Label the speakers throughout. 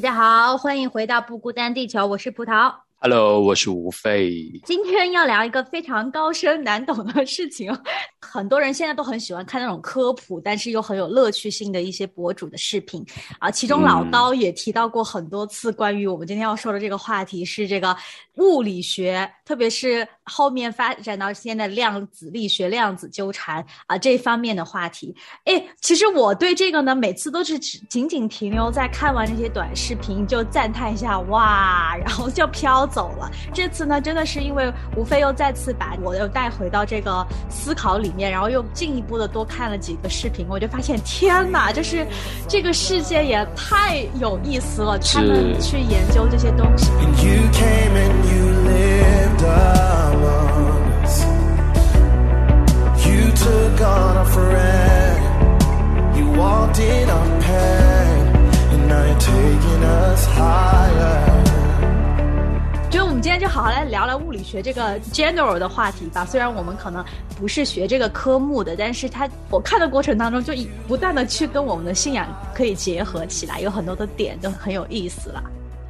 Speaker 1: 大家好，欢迎回到不孤单地球，我是葡萄。
Speaker 2: Hello，我是吴飞。
Speaker 1: 今天要聊一个非常高深难懂的事情。很多人现在都很喜欢看那种科普，但是又很有乐趣性的一些博主的视频啊。其中老刀也提到过很多次，关于我们今天要说的这个话题是这个物理学，特别是后面发展到现在量子力学、量子纠缠啊这方面的话题。哎，其实我对这个呢，每次都是只仅仅停留在看完这些短视频就赞叹一下哇，然后就飘。走了，这次呢，真的是因为无非又再次把我又带回到这个思考里面，然后又进一步的多看了几个视频，我就发现天哪，就是这个世界也太有意思了，他们去研究这些东西。就我们今天就好好来聊聊物理学这个 general 的话题吧。虽然我们可能不是学这个科目的，但是它我看的过程当中就不断的去跟我们的信仰可以结合起来，有很多的点都很有意思啦。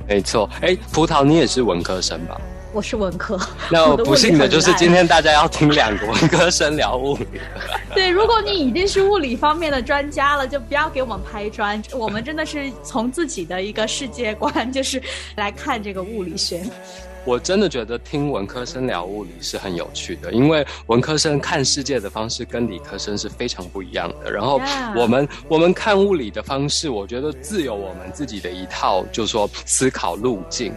Speaker 2: 没错，哎，葡萄你也是文科生吧？
Speaker 1: 我是文科。
Speaker 2: 那不幸的就是今天大家要听两个文科生聊物理。
Speaker 1: 对，如果你已经是物理方面的专家了，就不要给我们拍砖。我们真的是从自己的一个世界观，就是来看这个物理学。
Speaker 2: 我真的觉得听文科生聊物理是很有趣的，因为文科生看世界的方式跟理科生是非常不一样的。然后我们我们看物理的方式，我觉得自有我们自己的一套，就是说思考路径。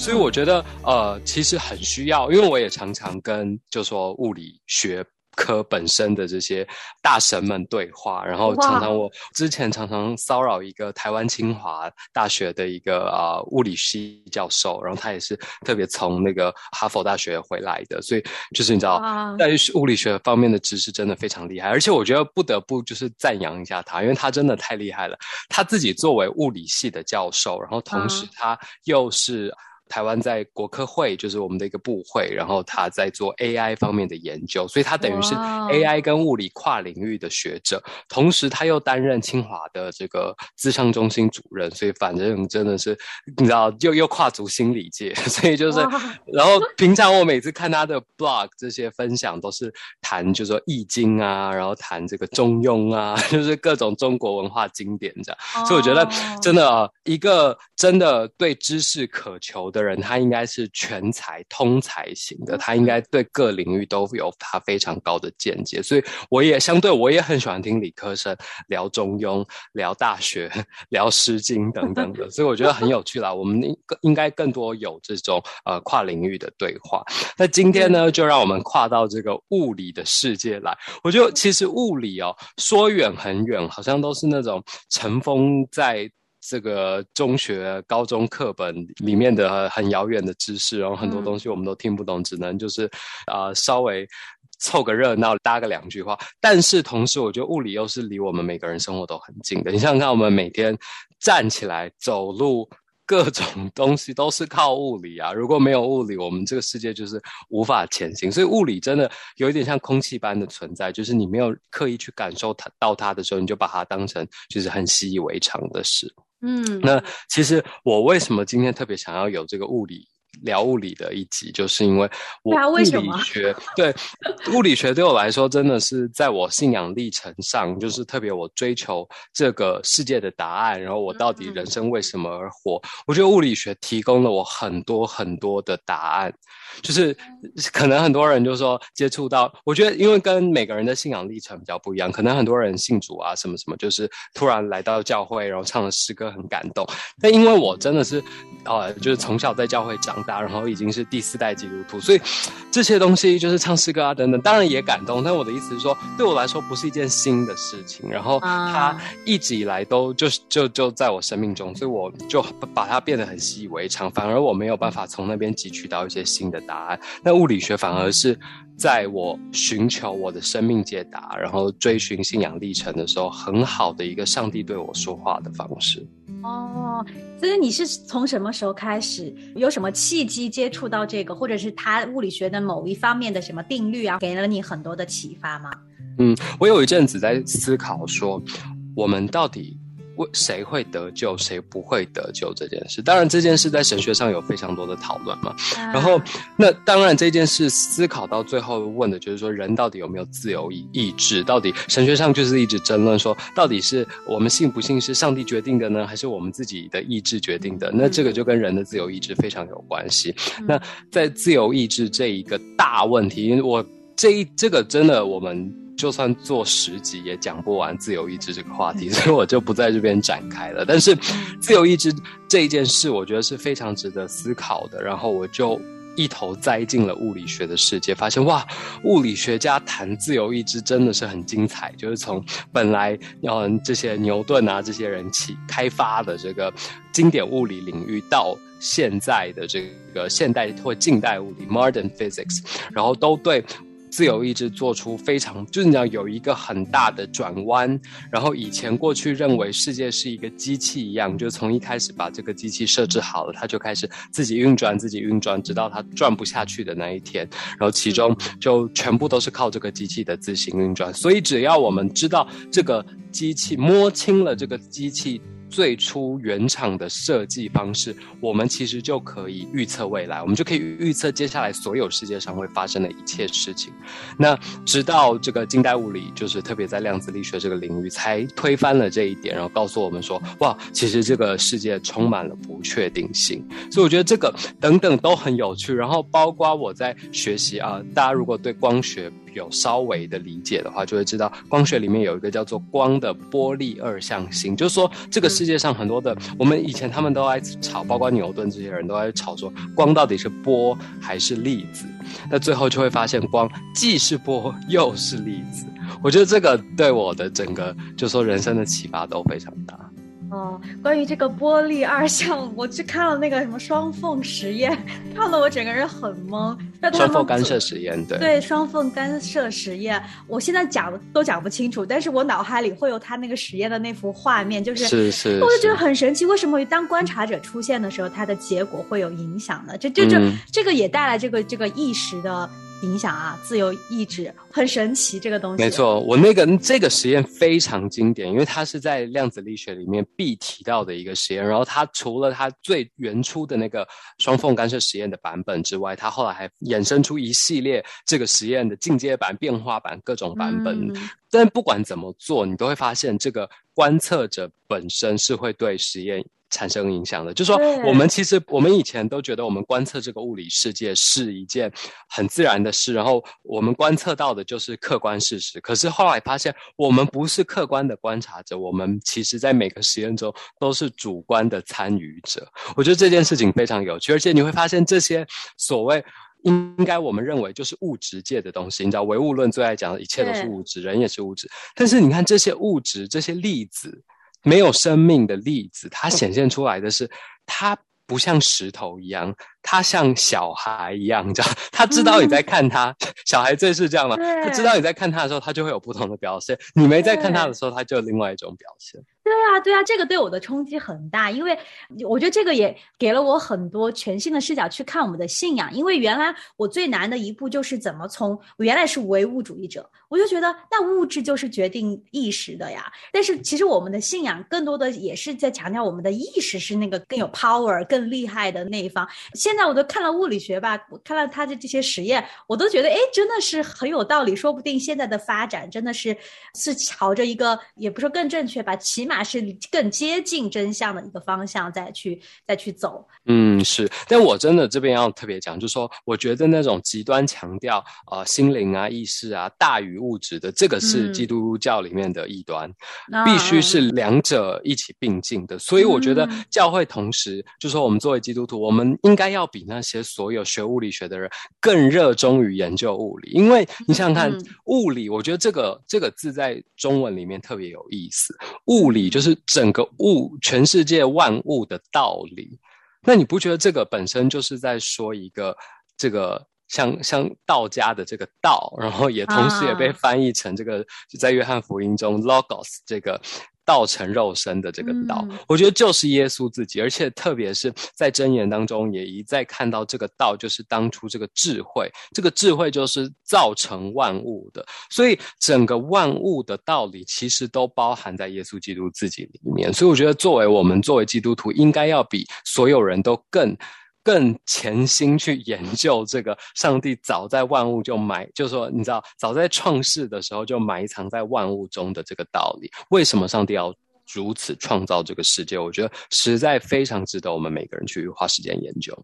Speaker 2: 所以我觉得呃，其实很需要，因为我也常常跟就说物理学。科本身的这些大神们对话，然后常常我之前常常骚扰一个台湾清华大学的一个啊物理系教授，然后他也是特别从那个哈佛大学回来的，所以就是你知道，在物理学方面的知识真的非常厉害，而且我觉得不得不就是赞扬一下他，因为他真的太厉害了。他自己作为物理系的教授，然后同时他又是。台湾在国科会就是我们的一个部会，然后他在做 AI 方面的研究，所以他等于是 AI 跟物理跨领域的学者，同时他又担任清华的这个资商中心主任，所以反正真的是你知道又又跨足心理界，所以就是，然后平常我每次看他的 blog 这些分享都是谈就是说易经啊，然后谈这个中庸啊，就是各种中国文化经典这样，所以我觉得真的一个真的对知识渴求。的人，他应该是全才通才型的，他应该对各领域都有他非常高的见解，所以我也相对我也很喜欢听理科生聊中庸、聊大学、聊诗经等等的，所以我觉得很有趣啦。我们应应该更多有这种呃跨领域的对话。那今天呢，就让我们跨到这个物理的世界来。我觉得其实物理哦，说远很远，好像都是那种尘封在。这个中学、高中课本里面的很遥远的知识，然后很多东西我们都听不懂，只能就是啊稍微凑个热闹，搭个两句话。但是同时，我觉得物理又是离我们每个人生活都很近的。你想想看，我们每天站起来、走路，各种 东西都是靠物理啊！如果没有物理，我们这个世界就是无法前行。所以物理真的有一点像空气般的存在，就是你没有刻意去感受它到它的时候，你就把它当成就是很习以为常的事。嗯，那其实我为什么今天特别想要有这个物理聊物理的一集，就是因为我
Speaker 1: 物
Speaker 2: 理学对物理学对我来说真的是在我信仰历程上，就是特别我追求这个世界的答案，然后我到底人生为什么而活？我觉得物理学提供了我很多很多的答案。就是可能很多人就说接触到，我觉得因为跟每个人的信仰历程比较不一样，可能很多人信主啊什么什么，就是突然来到教会，然后唱了诗歌很感动。但因为我真的是，呃，就是从小在教会长大，然后已经是第四代基督徒，所以这些东西就是唱诗歌啊等等，当然也感动。但我的意思是说，对我来说不是一件新的事情，然后它一直以来都就是就就在我生命中，所以我就把它变得很习以为常，反而我没有办法从那边汲取到一些新的。答案，那物理学反而是在我寻求我的生命解答，然后追寻信仰历程的时候，很好的一个上帝对我说话的方式。
Speaker 1: 哦，所以你是从什么时候开始，有什么契机接触到这个，或者是他物理学的某一方面的什么定律啊，给了你很多的启发吗？
Speaker 2: 嗯，我有一阵子在思考说，我们到底。为谁会得救，谁不会得救这件事，当然这件事在神学上有非常多的讨论嘛。然后，那当然这件事思考到最后问的就是说，人到底有没有自由意意志？到底神学上就是一直争论说，到底是我们信不信是上帝决定的呢，还是我们自己的意志决定的？那这个就跟人的自由意志非常有关系。那在自由意志这一个大问题，我这一这个真的我们。就算做十集也讲不完自由意志这个话题，所以我就不在这边展开了。但是自由意志这一件事，我觉得是非常值得思考的。然后我就一头栽进了物理学的世界，发现哇，物理学家谈自由意志真的是很精彩。就是从本来嗯这些牛顿啊这些人起开发的这个经典物理领域，到现在的这个现代或近代物理 （modern physics），然后都对。自由意志做出非常，就是你要有一个很大的转弯，然后以前过去认为世界是一个机器一样，就从一开始把这个机器设置好了，它就开始自己运转，自己运转，直到它转不下去的那一天，然后其中就全部都是靠这个机器的自行运转。所以只要我们知道这个机器，摸清了这个机器。最初原厂的设计方式，我们其实就可以预测未来，我们就可以预测接下来所有世界上会发生的一切事情。那直到这个近代物理，就是特别在量子力学这个领域，才推翻了这一点，然后告诉我们说：哇，其实这个世界充满了不确定性。所以我觉得这个等等都很有趣。然后包括我在学习啊，大家如果对光学。有稍微的理解的话，就会知道光学里面有一个叫做光的波粒二象性，就是说这个世界上很多的，我们以前他们都爱吵，包括牛顿这些人都爱吵说光到底是波还是粒子，那最后就会发现光既是波又是粒子。我觉得这个对我的整个就说人生的启发都非常大。
Speaker 1: 哦，关于这个玻璃二象，我去看了那个什么双缝实验，看得我整个人很懵。
Speaker 2: 双缝干涉实验，对
Speaker 1: 对，双缝干涉实验，我现在讲都讲不清楚，但是我脑海里会有他那个实验的那幅画面，就是
Speaker 2: 是是，
Speaker 1: 我就觉得很神奇，为什么当观察者出现的时候，它的结果会有影响呢？这这这这个也带来这个这个意识的。影响啊，自由意志很神奇，这个东西
Speaker 2: 没错。我那个这个实验非常经典，因为它是在量子力学里面必提到的一个实验。然后它除了它最原初的那个双缝干涉实验的版本之外，它后来还衍生出一系列这个实验的进阶版、变化版各种版本。但不管怎么做，你都会发现这个观测者本身是会对实验。产生影响的，就是说，我们其实我们以前都觉得，我们观测这个物理世界是一件很自然的事，然后我们观测到的就是客观事实。可是后来发现，我们不是客观的观察者，我们其实在每个实验中都是主观的参与者。我觉得这件事情非常有趣，而且你会发现，这些所谓应该我们认为就是物质界的东西，你知道，唯物论最爱讲的一切都是物质，人也是物质。但是你看这些物质，这些粒子。没有生命的粒子，它显现出来的是，它不像石头一样，它像小孩一样，你知道？他知道你在看他，小孩最是这样嘛？他知道你在看他的时候，他就会有不同的表现；你没在看他的时候，他就有另外一种表现。
Speaker 1: 对啊，对啊，这个对我的冲击很大，因为我觉得这个也给了我很多全新的视角去看我们的信仰。因为原来我最难的一步就是怎么从原来是唯物主义者，我就觉得，那物质就是决定意识的呀。但是其实我们的信仰更多的也是在强调我们的意识是那个更有 power、更厉害的那一方。现在我都看了物理学吧，我看了他的这些实验，我都觉得，哎，真的是很有道理。说不定现在的发展真的是是朝着一个，也不说更正确吧，起码是更接近真相的一个方向再去再去走。
Speaker 2: 嗯，是。但我真的这边要特别讲，就是说，我觉得那种极端强调啊心灵啊意识啊大于物质的，这个是基督教里面的异端，必须是两者一起并进的。所以我觉得教会同时就说，我们作为基督徒，我们应该要比那些所有学物理学的人更热衷于研究物理，因为你想想看，物理，我觉得这个这个字在中文里面特别有意思，物理就是整个物，全世界万物的道理。那你不觉得这个本身就是在说一个这个？像像道家的这个道，然后也同时也被翻译成这个，就在约翰福音中，logos 这个道成肉身的这个道，我觉得就是耶稣自己，而且特别是在箴言当中也一再看到这个道，就是当初这个智慧，这个智慧就是造成万物的，所以整个万物的道理其实都包含在耶稣基督自己里面，所以我觉得作为我们作为基督徒，应该要比所有人都更。更潜心去研究这个上帝早在万物就埋，就是说，你知道，早在创世的时候就埋藏在万物中的这个道理。为什么上帝要如此创造这个世界？我觉得实在非常值得我们每个人去花时间研究。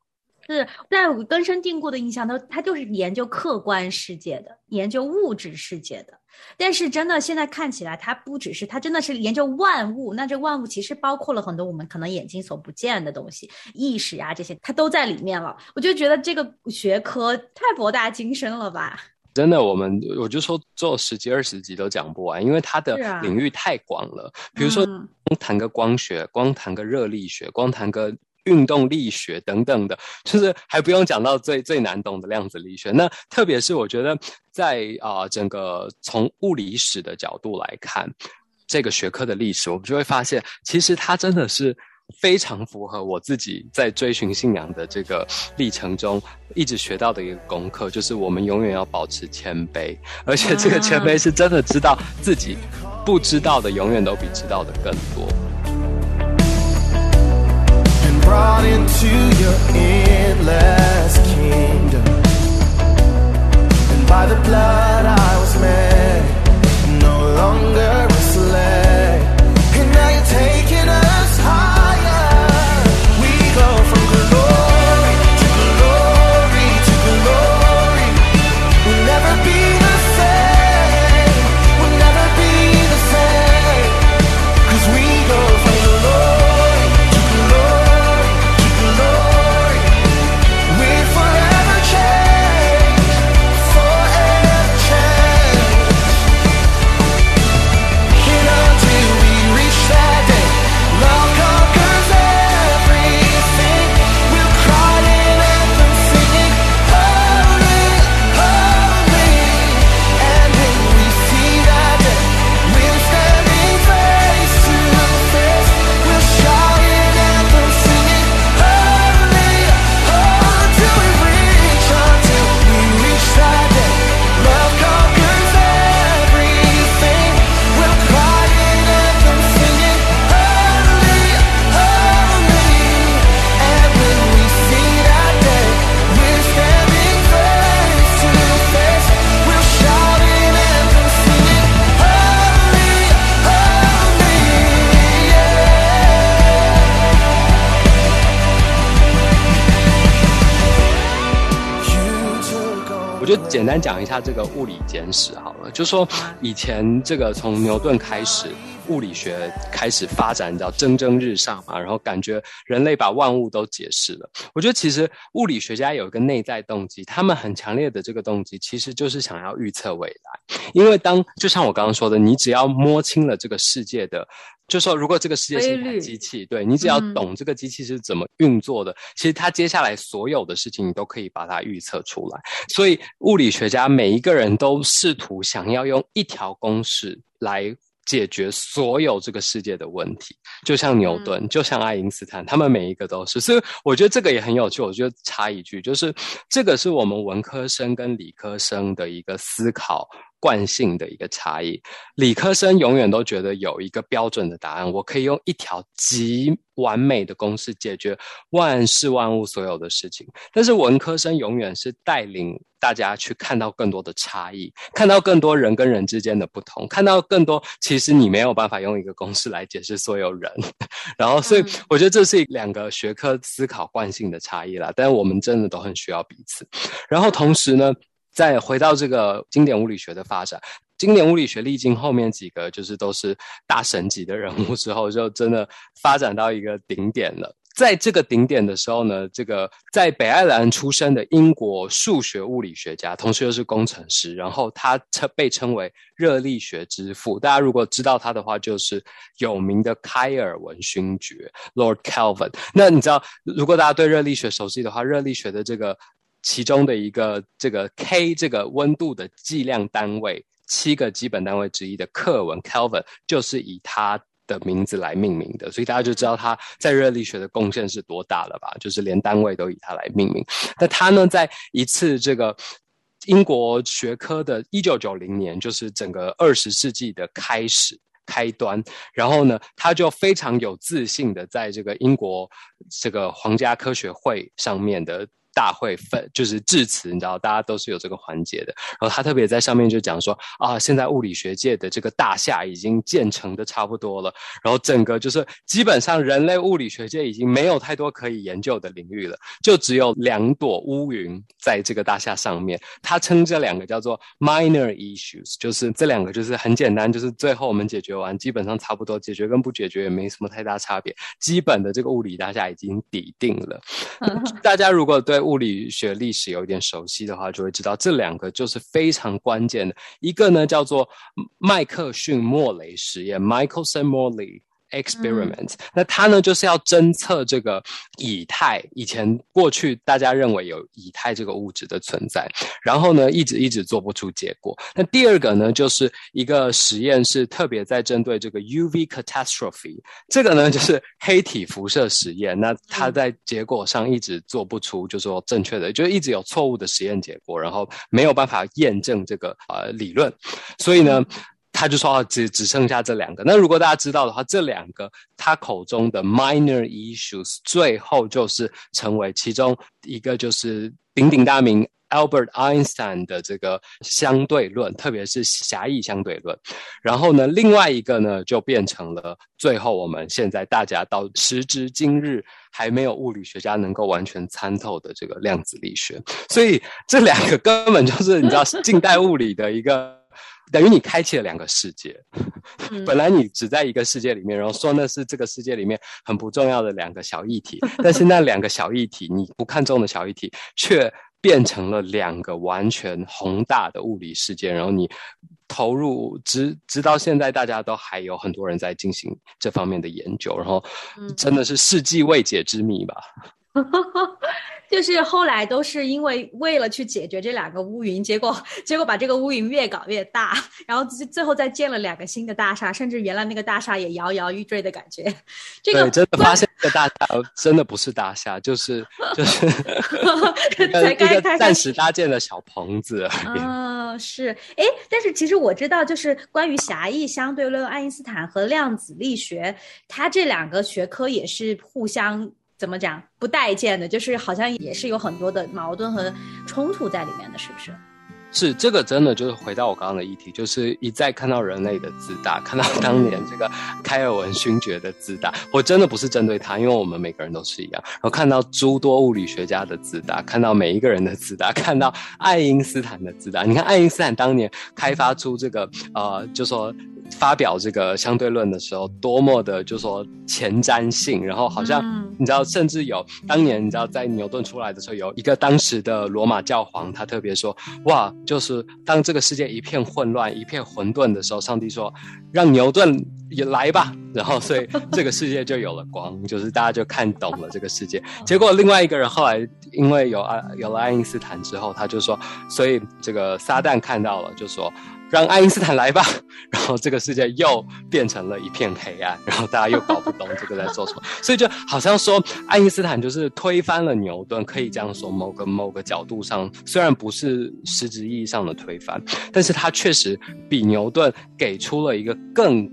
Speaker 1: 是在我根深蒂固的印象，他他就是研究客观世界的，研究物质世界的。但是真的，现在看起来，它不只是，它真的是研究万物。那这万物其实包括了很多我们可能眼睛所不见的东西，意识啊这些，它都在里面了。我就觉得这个学科太博大精深了吧？
Speaker 2: 真的，我们我就说做十几二十集都讲不完，因为它的领域太广了。比如说，光谈个光学，光谈个热力学，光谈个。运动力学等等的，就是还不用讲到最最难懂的量子力学。那特别是我觉得，在啊整个从物理史的角度来看，这个学科的历史，我们就会发现，其实它真的是非常符合我自己在追寻信仰的这个历程中一直学到的一个功课，就是我们永远要保持谦卑，而且这个谦卑是真的知道自己不知道的，永远都比知道的更多。
Speaker 3: Brought into your endless kingdom. And by the blood I was made, no longer a slave. And now you're taking
Speaker 2: 简单讲一下这个物理简史好了，就说以前这个从牛顿开始，物理学开始发展，到蒸蒸日上嘛，然后感觉人类把万物都解释了。我觉得其实物理学家有一个内在动机，他们很强烈的这个动机，其实就是想要预测未来。因为当就像我刚刚说的，你只要摸清了这个世界的。就说，如果这个世界是一台机器，对你只要懂这个机器是怎么运作的，其实它接下来所有的事情，你都可以把它预测出来。所以，物理学家每一个人都试图想要用一条公式来解决所有这个世界的问题。就像牛顿，就像爱因斯坦，他们每一个都是。所以，我觉得这个也很有趣。我觉得插一句，就是这个是我们文科生跟理科生的一个思考。惯性的一个差异。理科生永远都觉得有一个标准的答案，我可以用一条极完美的公式解决万事万物所有的事情。但是文科生永远是带领大家去看到更多的差异，看到更多人跟人之间的不同，看到更多其实你没有办法用一个公式来解释所有人。然后，所以我觉得这是两个学科思考惯性的差异啦。但是我们真的都很需要彼此。然后同时呢，再回到这个经典物理学的发展。经典物理学历经后面几个就是都是大神级的人物之后，就真的发展到一个顶点了。在这个顶点的时候呢，这个在北爱尔兰出生的英国数学物理学家，同时又是工程师，然后他称被称为热力学之父。大家如果知道他的话，就是有名的开尔文勋爵 Lord Kelvin。那你知道，如果大家对热力学熟悉的话，热力学的这个其中的一个这个 K 这个温度的计量单位。七个基本单位之一的克文 （Kelvin） 就是以他的名字来命名的，所以大家就知道他在热力学的贡献是多大了吧？就是连单位都以他来命名。那他呢，在一次这个英国学科的1990年，就是整个二十世纪的开始开端，然后呢，他就非常有自信的在这个英国这个皇家科学会上面的。大会分就是致辞，你知道，大家都是有这个环节的。然后他特别在上面就讲说啊，现在物理学界的这个大厦已经建成的差不多了，然后整个就是基本上人类物理学界已经没有太多可以研究的领域了，就只有两朵乌云在这个大厦上面。他称这两个叫做 minor issues，就是这两个就是很简单，就是最后我们解决完，基本上差不多，解决跟不解决也没什么太大差别。基本的这个物理大厦已经抵定了。大家如果对物理学历史有一点熟悉的话，就会知道这两个就是非常关键的。一个呢叫做麦克逊莫雷实验 （Michelson-Morley）。experiment，那它呢就是要侦测这个以太，以前过去大家认为有以太这个物质的存在，然后呢一直一直做不出结果。那第二个呢就是一个实验是特别在针对这个 UV catastrophe，这个呢就是黑体辐射实验。那它在结果上一直做不出，就说正确的，就一直有错误的实验结果，然后没有办法验证这个呃理论，所以呢。他就说只只剩下这两个。那如果大家知道的话，这两个他口中的 minor issues，最后就是成为其中一个，就是鼎鼎大名 Albert Einstein 的这个相对论，特别是狭义相对论。然后呢，另外一个呢，就变成了最后我们现在大家到时至今日还没有物理学家能够完全参透的这个量子力学。所以这两个根本就是你知道 近代物理的一个。等于你开启了两个世界，本来你只在一个世界里面，然后说那是这个世界里面很不重要的两个小议题，但是那两个小议题你不看重的小议题，却变成了两个完全宏大的物理世界，然后你投入直直到现在，大家都还有很多人在进行这方面的研究，然后真的是世纪未解之谜吧。
Speaker 1: 就是后来都是因为为了去解决这两个乌云，结果结果把这个乌云越搞越大，然后最最后再建了两个新的大厦，甚至原来那个大厦也摇摇欲坠的感觉。这个
Speaker 2: 真的发现这个大厦真的不是大厦，就是就是 一个暂时搭建的小棚子。
Speaker 1: 嗯，是哎，但是其实我知道，就是关于狭义相对论，爱因斯坦和量子力学，它这两个学科也是互相。怎么讲不待见的，就是好像也是有很多的矛盾和冲突在里面的，是不是？
Speaker 2: 是这个真的就是回到我刚刚的议题，就是一再看到人类的自大，看到当年这个开尔文勋爵的自大。我真的不是针对他，因为我们每个人都是一样。然后看到诸多物理学家的自大，看到每一个人的自大，看到爱因斯坦的自大。你看爱因斯坦当年开发出这个呃，就说。发表这个相对论的时候，多么的就说前瞻性，然后好像你知道，甚至有当年你知道在牛顿出来的时候，有一个当时的罗马教皇，他特别说，哇，就是当这个世界一片混乱、一片混沌的时候，上帝说让牛顿也来吧，然后所以这个世界就有了光，就是大家就看懂了这个世界。结果另外一个人后来因为有爱有了爱因斯坦之后，他就说，所以这个撒旦看到了，就说。让爱因斯坦来吧，然后这个世界又变成了一片黑暗，然后大家又搞不懂这个在做什么，所以就好像说爱因斯坦就是推翻了牛顿，可以这样说，某个某个角度上虽然不是实质意义上的推翻，但是他确实比牛顿给出了一个更。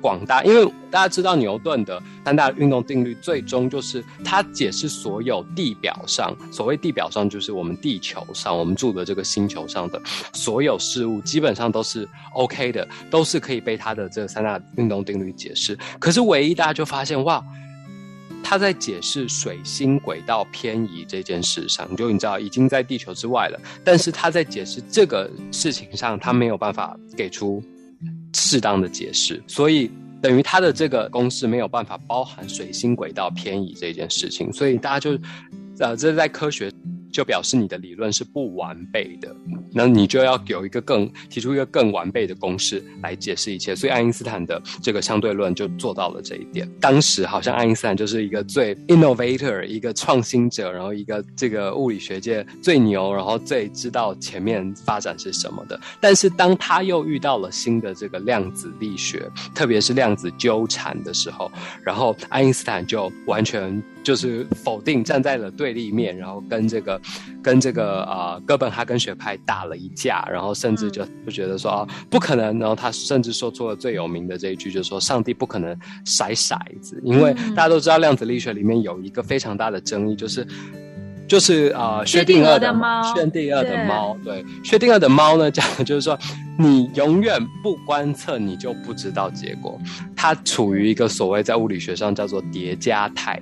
Speaker 2: 广大，因为大家知道牛顿的三大运动定律，最终就是他解释所有地表上，所谓地表上就是我们地球上我们住的这个星球上的所有事物，基本上都是 OK 的，都是可以被他的这三大运动定律解释。可是唯一大家就发现，哇，他在解释水星轨道偏移这件事上，就你知道已经在地球之外了，但是他在解释这个事情上，他没有办法给出。适当的解释，所以等于它的这个公式没有办法包含水星轨道偏移这件事情，所以大家就，呃，这在科学。就表示你的理论是不完备的，那你就要有一个更提出一个更完备的公式来解释一切。所以爱因斯坦的这个相对论就做到了这一点。当时好像爱因斯坦就是一个最 innovator，一个创新者，然后一个这个物理学界最牛，然后最知道前面发展是什么的。但是当他又遇到了新的这个量子力学，特别是量子纠缠的时候，然后爱因斯坦就完全。就是否定站在了对立面，然后跟这个跟这个呃哥本哈根学派打了一架，然后甚至就就觉得说啊不可能，然后他甚至说出了最有名的这一句，就是说上帝不可能甩骰子，因为大家都知道量子力学里面有一个非常大的争议，就是。就是啊，薛定谔的猫，薛定谔的猫，对，薛定谔的猫呢，讲的就是说，你永远不观测，你就不知道结果。它处于一个所谓在物理学上叫做叠加态。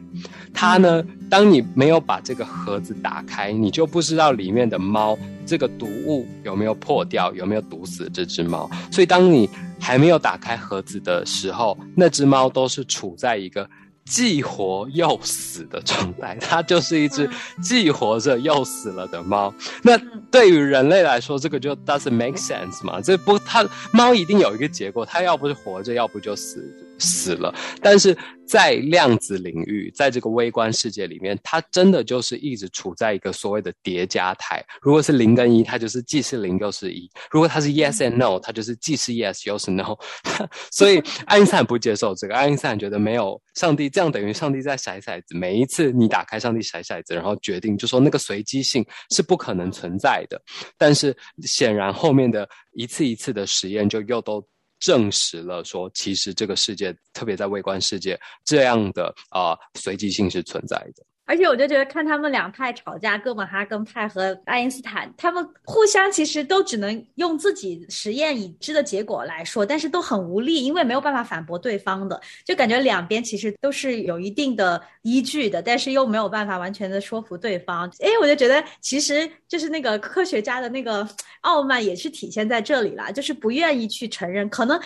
Speaker 2: 它呢，当你没有把这个盒子打开，你就不知道里面的猫这个毒物有没有破掉，有没有毒死这只猫。所以，当你还没有打开盒子的时候，那只猫都是处在一个。既活又死的状态，它就是一只既活着又死了的猫。那对于人类来说，这个就 doesn't make sense 嘛？这不，它猫一定有一个结果，它要不是活着，要不就死死了。但是。在量子领域，在这个微观世界里面，它真的就是一直处在一个所谓的叠加态。如果是零跟一，它就是既是零又是一；如果它是 yes and no，它就是既是 yes 又是 no。所以爱因斯坦不接受这个，爱因斯坦觉得没有上帝，这样等于上帝在甩骰子。每一次你打开上帝甩骰子，然后决定，就说那个随机性是不可能存在的。但是显然后面的一次一次的实验就又都。证实了说，其实这个世界，特别在微观世界，这样的啊随机性是存在的。
Speaker 1: 而且我就觉得看他们两派吵架，哥本哈根派和爱因斯坦，他们互相其实都只能用自己实验已知的结果来说，但是都很无力，因为没有办法反驳对方的，就感觉两边其实都是有一定的依据的，但是又没有办法完全的说服对方。哎，我就觉得其实就是那个科学家的那个傲慢也是体现在这里了，就是不愿意去承认可能。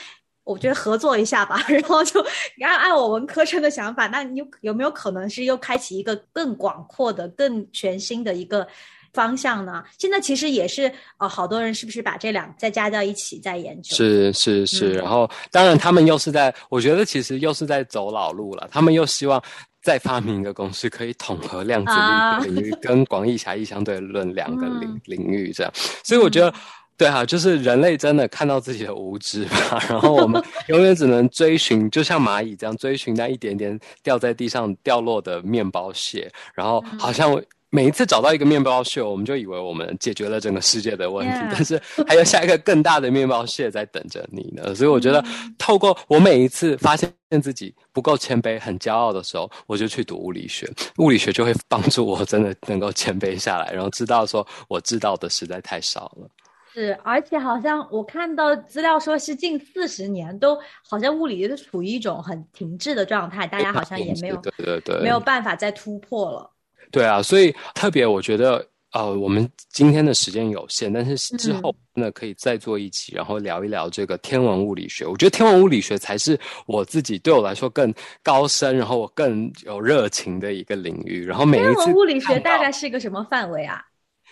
Speaker 1: 我觉得合作一下吧，然后就按按我文科生的想法，那你有有没有可能是又开启一个更广阔的、更全新的一个方向呢？现在其实也是呃，好多人是不是把这两再加到一起在研究？
Speaker 2: 是是是，然后当然他们又是在，我觉得其实又是在走老路了。他们又希望再发明一个公式，可以统合量子力学领域跟广义狭义相对论两个领领域这样。所以我觉得。对啊，就是人类真的看到自己的无知吧，然后我们 永远只能追寻，就像蚂蚁这样追寻那一点点掉在地上掉落的面包屑，然后好像每一次找到一个面包屑，我们就以为我们解决了整个世界的问题，但是还有下一个更大的面包屑在等着你呢。所以我觉得，透过我每一次发现自己不够谦卑、很骄傲的时候，我就去读物理学，物理学就会帮助我真的能够谦卑下来，然后知道说我知道的实在太少了。
Speaker 1: 是，而且好像我看到资料说是近四十年都好像物理都处于一种很停滞的状态，大家好像也没有
Speaker 2: 对对对
Speaker 1: 没有办法再突破了。
Speaker 2: 对啊，所以特别我觉得呃，我们今天的时间有限，但是之后那可以再做一期，然后聊一聊这个天文物理学。我觉得天文物理学才是我自己对我来说更高深，然后我更有热情的一个领域。然后每一次
Speaker 1: 天文物理学大概是一个什么范围啊？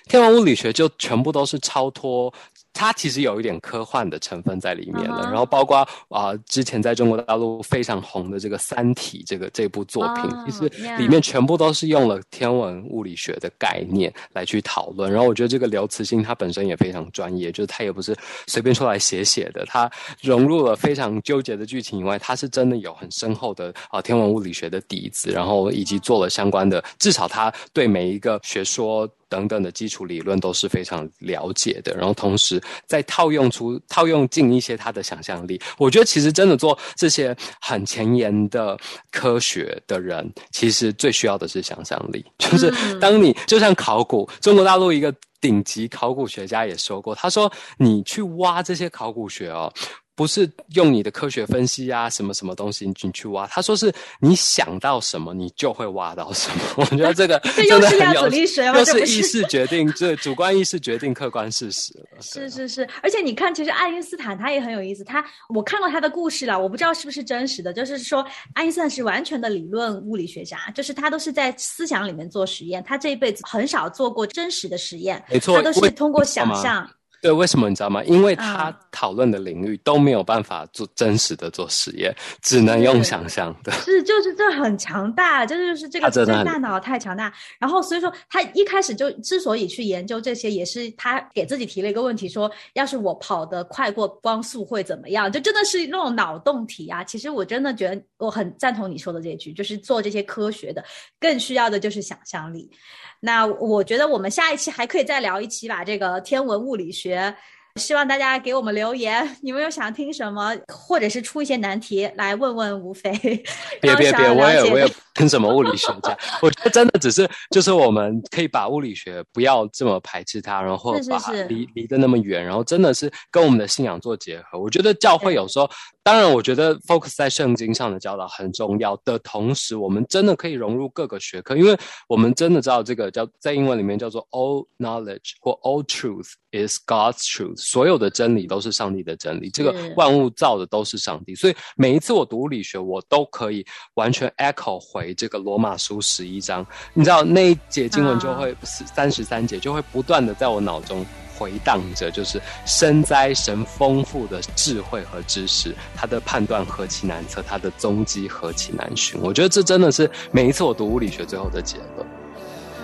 Speaker 2: 天文物理学就全部都是超脱它其实有一点科幻的成分在里面了。然后包括啊、之前在中国大陆非常红的这个《三体》这个这部作品，
Speaker 1: 哦
Speaker 2: 其实里面全部都是用了天文物理学的概念来去讨论。然后我觉得这个刘慈欣他本身也非常专业，就是他也不是随便出来写写的，他融入了非常纠结的剧情以外，他是真的有很深厚的啊、天文物理学的底子，然后以及做了相关的，至少他对每一个学说。等等的基础理论都是非常了解的，然后同时再套用出套用进一些他的想象力。我觉得其实真的做这些很前沿的科学的人，其实最需要的是想象力。就是当你就像考古，中国大陆一个顶级考古学家也说过，他说你去挖这些考古学哦。不是用你的科学分析啊，什么什么东西你去挖。他说是你想到什么，你就会挖到什么。我觉得这个 真的很有
Speaker 1: 是量子力学吗
Speaker 2: 又
Speaker 1: 是
Speaker 2: 是意识决定，这 主观意识决定客观事实了。
Speaker 1: 是是是，而且你看，其实爱因斯坦他也很有意思。他我看过他的故事了，我不知道是不是真实的，就是说爱因斯坦是完全的理论物理学家，就是他都是在思想里面做实验，他这一辈子很少做过真实的实验，
Speaker 2: 没错
Speaker 1: 他都是通过想象。
Speaker 2: 对，为什么你知道吗？因为他
Speaker 1: 嗯
Speaker 2: 讨论的领域都没有办法做真实的做实验，只能用想象的。
Speaker 1: 是，就是这很强大，这就是这个这大脑太强大。然后所以说他一开始就之所以去研究这些，也是他给自己提了一个问题，说要是我跑得快过光速会怎么样？就真的是那种脑洞题啊。其实我真的觉得我很赞同你说的这一句，就是做这些科学的，更需要的就是想象力。那我觉得我们下一期还可以再聊一期吧，这个天文物理学。yeah 希望大家给我们留言，你们有想听什么，或者是出一些难题来问问吴飞。
Speaker 2: 别别别，我也我也跟什么物理学家，我觉得真的只是就是我们可以把物理学不要这么排斥它，然后把离离得那么远，然后真的是跟我们的信仰做结合。我觉得教会有时候，当然我觉得 focus 在圣经上的教导很重要的同时，我们真的可以融入各个学科，因为我们真的知道这个叫在英文里面叫做 all knowledge 或 all truth is God's truth，所有的真理都是上帝的真理，这个万物造的都是上帝，所以每一次我读物理学，我都可以完全 echo 回这个罗马书十一章，你知道那一节经文就会三十三节就会不断的在我脑中。回荡着，就是深栽神丰富的智慧和知识，他的判断何其难测，他的踪迹何其难寻。我觉得这真的是每一次我读物理学最后的结论。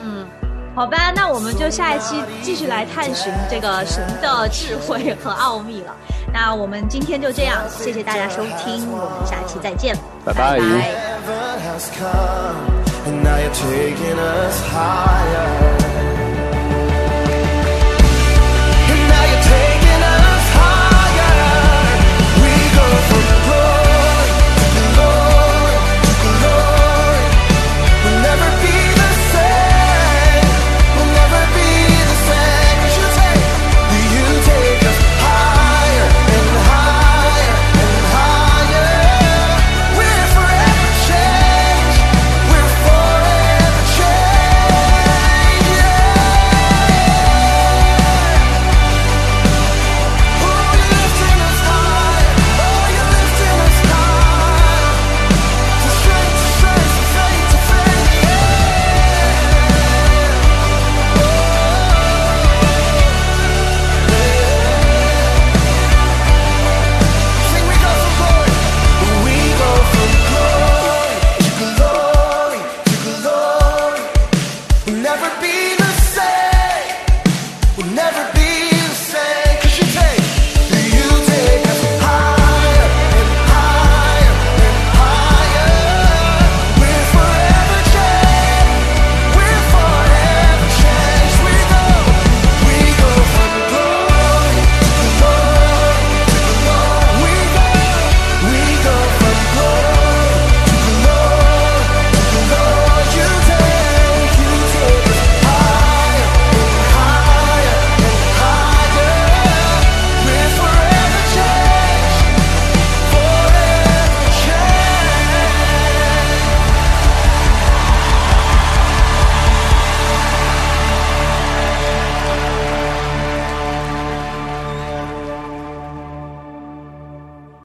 Speaker 1: 嗯，好吧，那我们就下一期继续来探寻这个神的智慧和奥秘了。那我们今天就这样，谢谢大家收听，我们下期再见，
Speaker 2: 拜拜。
Speaker 3: Heaven has